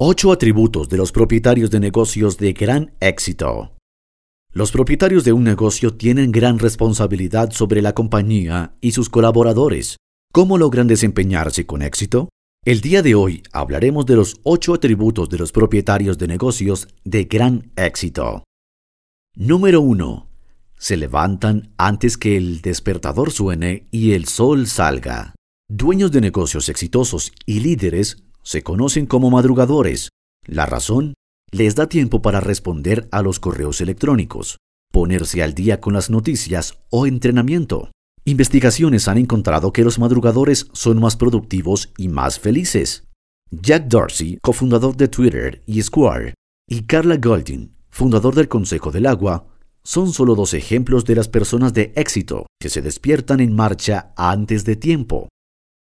Ocho atributos de los propietarios de negocios de gran éxito. Los propietarios de un negocio tienen gran responsabilidad sobre la compañía y sus colaboradores. ¿Cómo logran desempeñarse con éxito? El día de hoy hablaremos de los ocho atributos de los propietarios de negocios de gran éxito. Número 1. Se levantan antes que el despertador suene y el sol salga. Dueños de negocios exitosos y líderes se conocen como madrugadores. La razón les da tiempo para responder a los correos electrónicos, ponerse al día con las noticias o entrenamiento. Investigaciones han encontrado que los madrugadores son más productivos y más felices. Jack Dorsey, cofundador de Twitter y Square, y Carla Goldin, fundador del Consejo del Agua, son solo dos ejemplos de las personas de éxito que se despiertan en marcha antes de tiempo.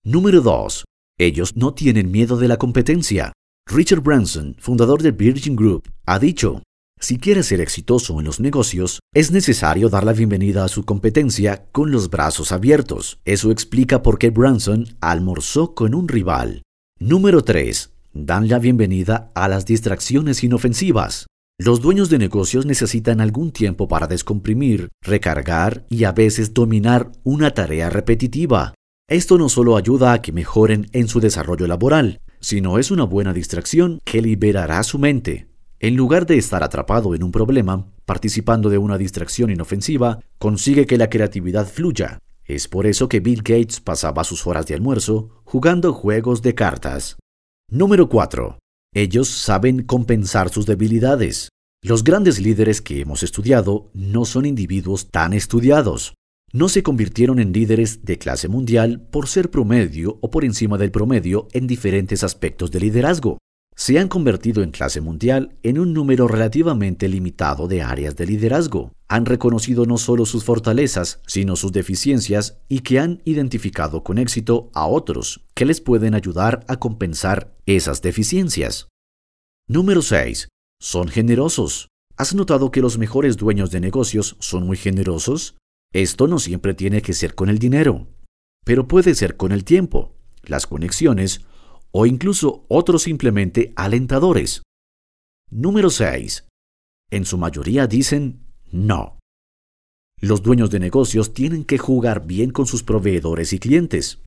Número 2. Ellos no tienen miedo de la competencia. Richard Branson, fundador de Virgin Group, ha dicho, si quiere ser exitoso en los negocios, es necesario dar la bienvenida a su competencia con los brazos abiertos. Eso explica por qué Branson almorzó con un rival. Número 3. Dan la bienvenida a las distracciones inofensivas. Los dueños de negocios necesitan algún tiempo para descomprimir, recargar y a veces dominar una tarea repetitiva. Esto no solo ayuda a que mejoren en su desarrollo laboral, sino es una buena distracción que liberará su mente. En lugar de estar atrapado en un problema, participando de una distracción inofensiva, consigue que la creatividad fluya. Es por eso que Bill Gates pasaba sus horas de almuerzo jugando juegos de cartas. Número 4. Ellos saben compensar sus debilidades. Los grandes líderes que hemos estudiado no son individuos tan estudiados no se convirtieron en líderes de clase mundial por ser promedio o por encima del promedio en diferentes aspectos de liderazgo. Se han convertido en clase mundial en un número relativamente limitado de áreas de liderazgo. Han reconocido no solo sus fortalezas, sino sus deficiencias y que han identificado con éxito a otros que les pueden ayudar a compensar esas deficiencias. Número 6. Son generosos. ¿Has notado que los mejores dueños de negocios son muy generosos? Esto no siempre tiene que ser con el dinero, pero puede ser con el tiempo, las conexiones o incluso otros simplemente alentadores. Número 6. En su mayoría dicen no. Los dueños de negocios tienen que jugar bien con sus proveedores y clientes.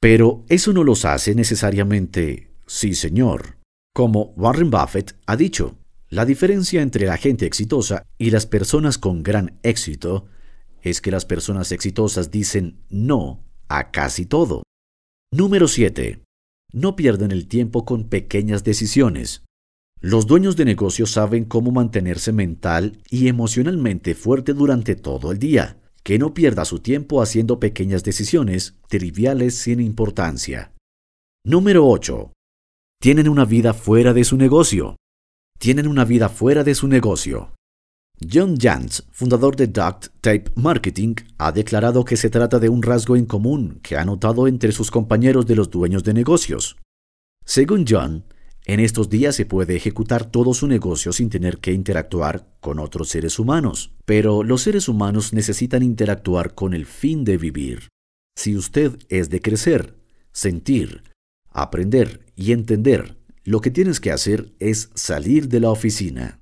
Pero eso no los hace necesariamente sí, señor. Como Warren Buffett ha dicho, la diferencia entre la gente exitosa y las personas con gran éxito es que las personas exitosas dicen no a casi todo. Número 7. No pierden el tiempo con pequeñas decisiones. Los dueños de negocios saben cómo mantenerse mental y emocionalmente fuerte durante todo el día, que no pierda su tiempo haciendo pequeñas decisiones triviales sin importancia. Número 8. Tienen una vida fuera de su negocio. Tienen una vida fuera de su negocio. John Jantz, fundador de Duct Tape Marketing, ha declarado que se trata de un rasgo en común que ha notado entre sus compañeros de los dueños de negocios. Según John, en estos días se puede ejecutar todo su negocio sin tener que interactuar con otros seres humanos, pero los seres humanos necesitan interactuar con el fin de vivir. Si usted es de crecer, sentir, aprender y entender, lo que tienes que hacer es salir de la oficina.